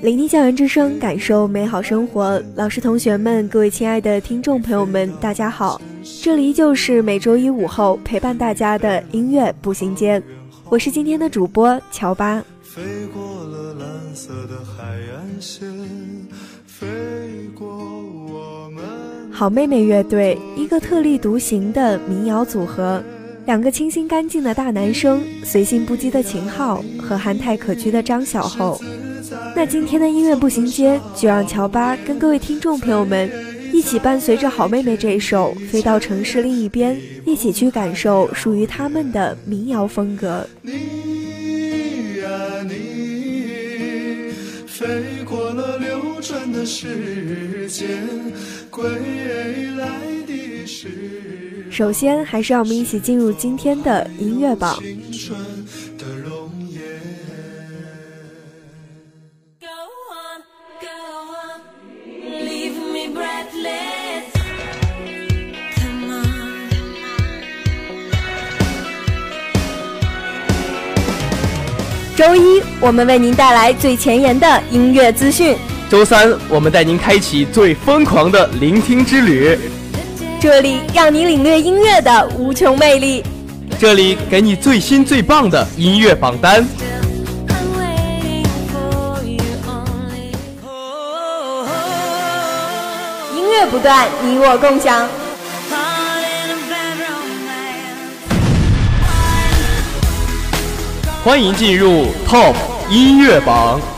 聆听校园之声，感受美好生活。老师、同学们，各位亲爱的听众朋友们，大家好！这里依旧是每周一午后陪伴大家的音乐步行街，我是今天的主播乔巴。飞飞过过了蓝色的海岸线，我们。好妹妹乐队，一个特立独行的民谣组合。两个清新干净的大男生，随性不羁的秦昊和憨态可掬的张小厚。那今天的音乐步行街，就让乔巴跟各位听众朋友们一起，伴随着《好妹妹》这首，飞到城市另一边，一起去感受属于他们的民谣风格。你你，呀、飞过了流转的的。时间，归来首先，还是让我们一起进入今天的音乐榜。周一，我们为您带来最前沿的音乐资讯；周三，我们带您开启最疯狂的聆听之旅。这里让你领略音乐的无穷魅力，这里给你最新最棒的音乐榜单。音乐不断，你我共享。欢迎进入 TOP 音乐榜。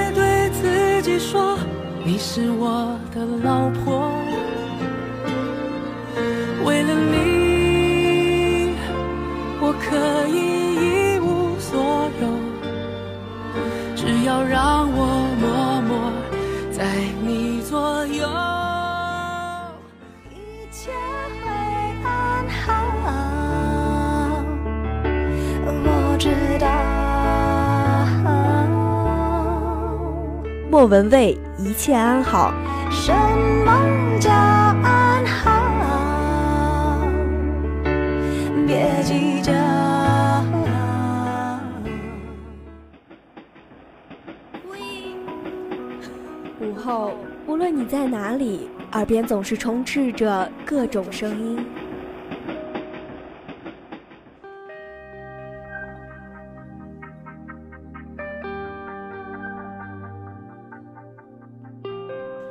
你是我的老婆，为了你，我可以一无所有，只要让我默默在你左右，一切会安好，我知道。莫文蔚，一切安好。什么叫安好？别计较。午后，无论你在哪里，耳边总是充斥着各种声音。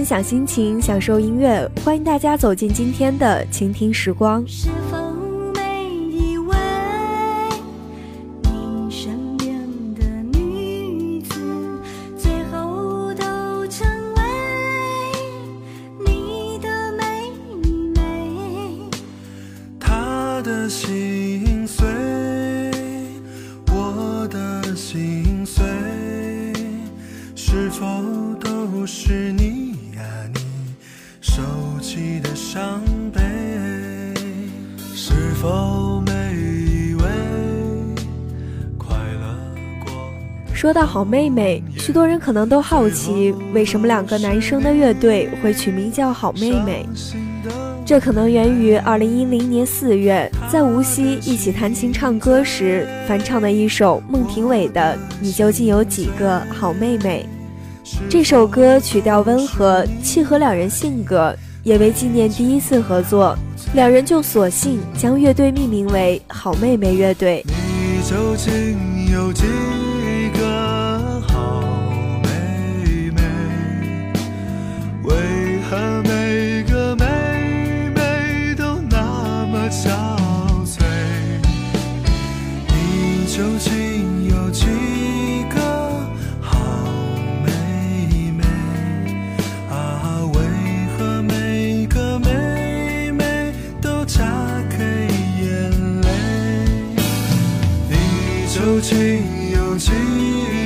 分享心情，享受音乐，欢迎大家走进今天的倾听时光。说到好妹妹，许多人可能都好奇，为什么两个男生的乐队会取名叫好妹妹？这可能源于2010年4月在无锡一起弹琴唱歌时翻唱的一首孟庭苇的《你究竟有几个好妹妹》。这首歌曲调温和，契合两人性格，也为纪念第一次合作，两人就索性将乐队命名为好妹妹乐队。擦干眼泪你究竟有几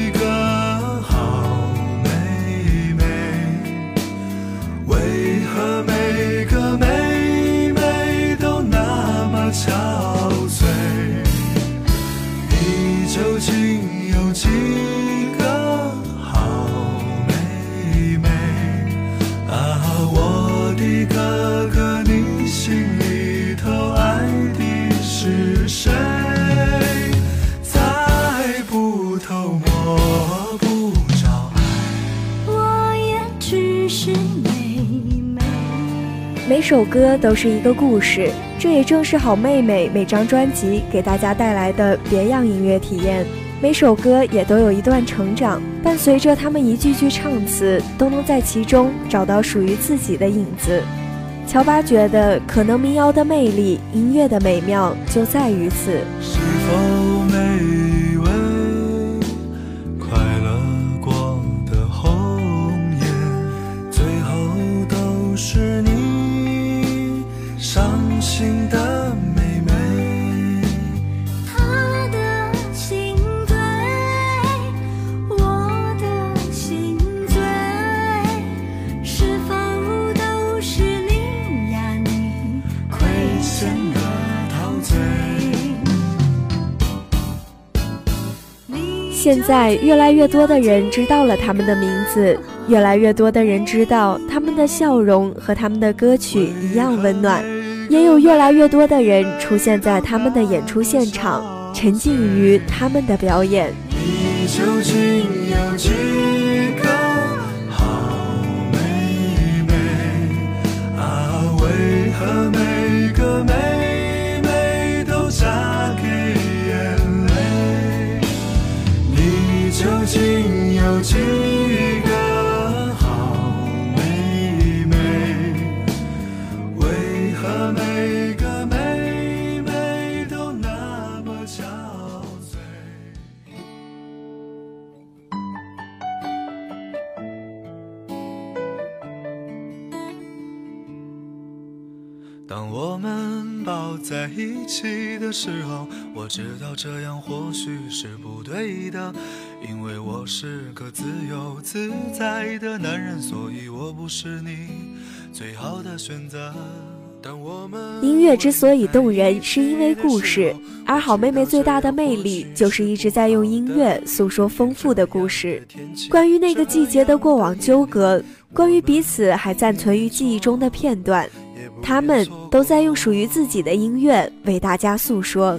首歌都是一个故事，这也正是好妹妹每张专辑给大家带来的别样音乐体验。每首歌也都有一段成长，伴随着他们一句句唱词，都能在其中找到属于自己的影子。乔巴觉得，可能民谣的魅力，音乐的美妙就在于此。现在越来越多的人知道了他们的名字，越来越多的人知道他们的笑容和他们的歌曲一样温暖，也有越来越多的人出现在他们的演出现场，沉浸于他们的表演。你究竟有几个个好妹妹？妹？啊，为何每有几个好妹妹？为何每个妹妹都那么憔悴？当我们抱在一起的时候，我知道这样或许是不对的。因为我我是是个自自由在的的男人，所以不你最好选择。音乐之所以动人，是因为故事。而好妹妹最大的魅力，就是一直在用音乐诉说丰富的故事，关于那个季节的过往纠葛，关于彼此还暂存于记忆中的片段。他们都在用属于自己的音乐为大家诉说。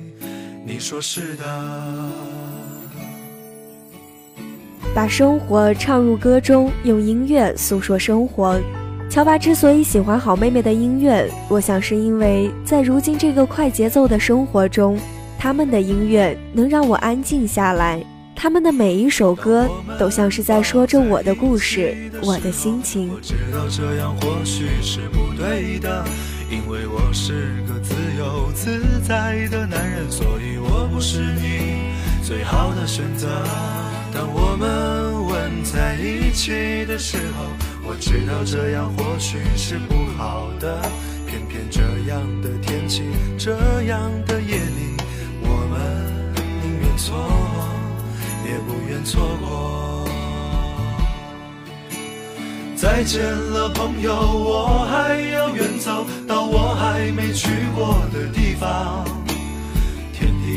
你说是的。把生活唱入歌中，用音乐诉说生活。乔巴之所以喜欢好妹妹的音乐，我想是因为在如今这个快节奏的生活中，他们的音乐能让我安静下来。他们的每一首歌都像是在说着我的故事，我的心情。我我知道这样或许是是不对的，的因为个自自由在男人，所以是你最好的选择。当我们吻在一起的时候，我知道这样或许是不好的，偏偏这样的天气，这样的夜里，我们宁愿错，也不愿错过。再见了，朋友，我还要远走到我还没去过的地方。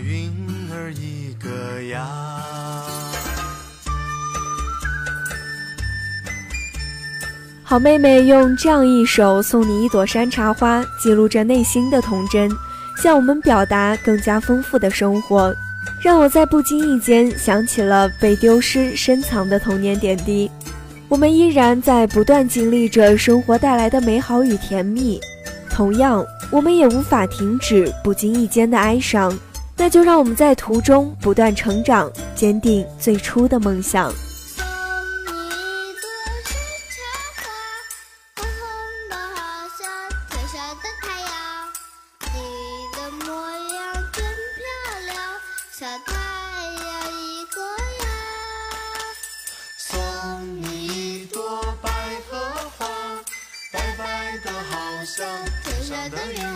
云儿一个好妹妹用这样一首送你一朵山茶花，记录着内心的童真，向我们表达更加丰富的生活，让我在不经意间想起了被丢失深藏的童年点滴。我们依然在不断经历着生活带来的美好与甜蜜，同样，我们也无法停止不经意间的哀伤。那就让我们在途中不断成长，坚定最初的梦想。送你一朵山茶花，红红的好像天上的太阳。你的模样真漂亮，像太阳一个样。送你一朵百合花，白白的好像天上的云。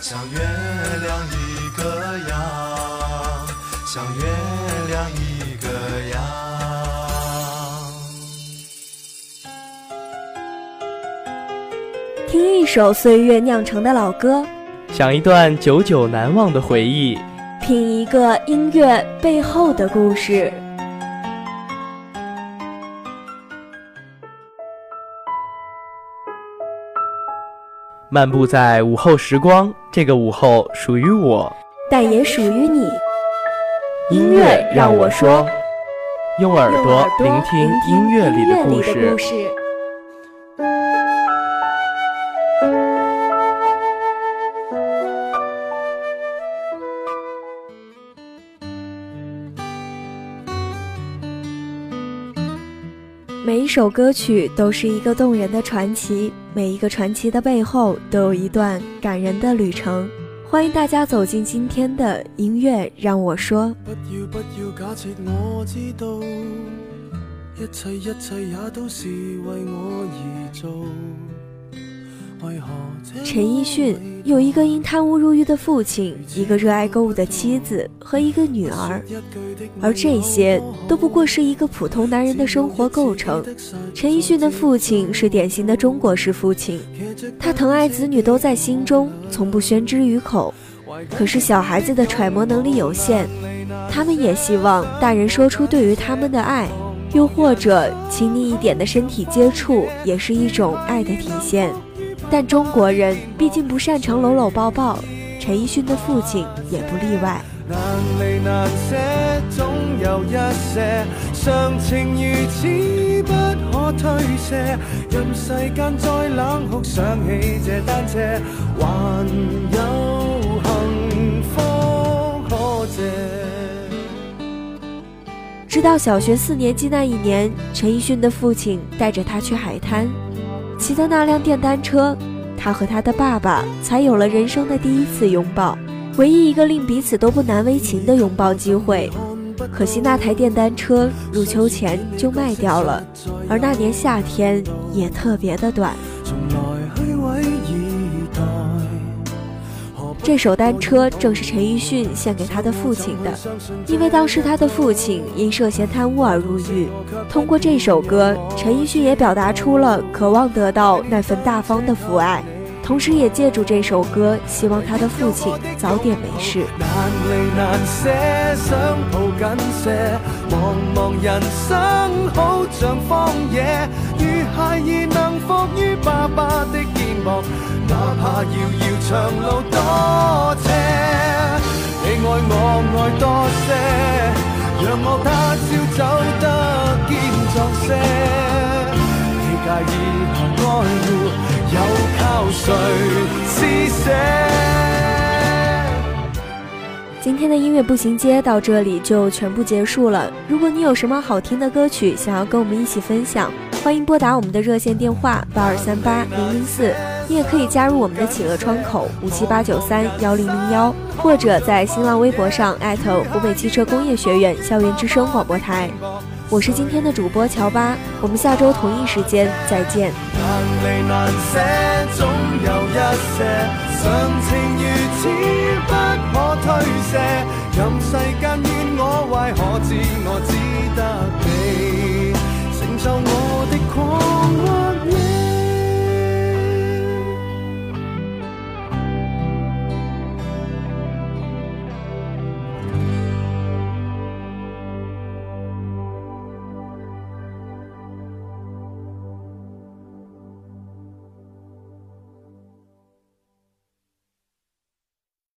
像月亮一个样，像月亮一个样。听一首岁月酿成的老歌，想一段久久难忘的回忆，品一个音乐背后的故事。漫步在午后时光，这个午后属于我，但也属于你。音乐让我说，用耳朵聆听音乐里的故事。每一首歌曲都是一个动人的传奇，每一个传奇的背后都有一段感人的旅程。欢迎大家走进今天的音乐，让我说。一一切切也都是为我而做。陈奕迅有一个因贪污入狱的父亲，一个热爱购物的妻子和一个女儿，而这些都不过是一个普通男人的生活构成。陈奕迅的父亲是典型的中国式父亲，他疼爱子女都在心中，从不宣之于口。可是小孩子的揣摩能力有限，他们也希望大人说出对于他们的爱，又或者亲密一点的身体接触也是一种爱的体现。但中国人毕竟不擅长搂搂抱抱，陈奕迅的父亲也不例外。直到小学四年级那一年，陈奕迅的父亲带着他去海滩。骑的那辆电单车，他和他的爸爸才有了人生的第一次拥抱，唯一一个令彼此都不难为情的拥抱机会。可惜那台电单车入秋前就卖掉了，而那年夏天也特别的短。这首单车正是陈奕迅献给他的父亲的，因为当时他的父亲因涉嫌贪污而入狱。通过这首歌，陈奕迅也表达出了渴望得到那份大方的父爱，同时也借助这首歌，希望他的父亲早点没事。今天的音乐步行街到这里就全部结束了。如果你有什么好听的歌曲想要跟我们一起分享，欢迎拨打我们的热线电话八二三八零零四。你也可以加入我们的企鹅窗口五七八九三幺零零幺，或者在新浪微博上艾特湖北汽车工业学院校园之声广播台。我是今天的主播乔巴，我们下周同一时间再见。难难离舍，总有一些，常情如此不可推卸，任世间怨我我只得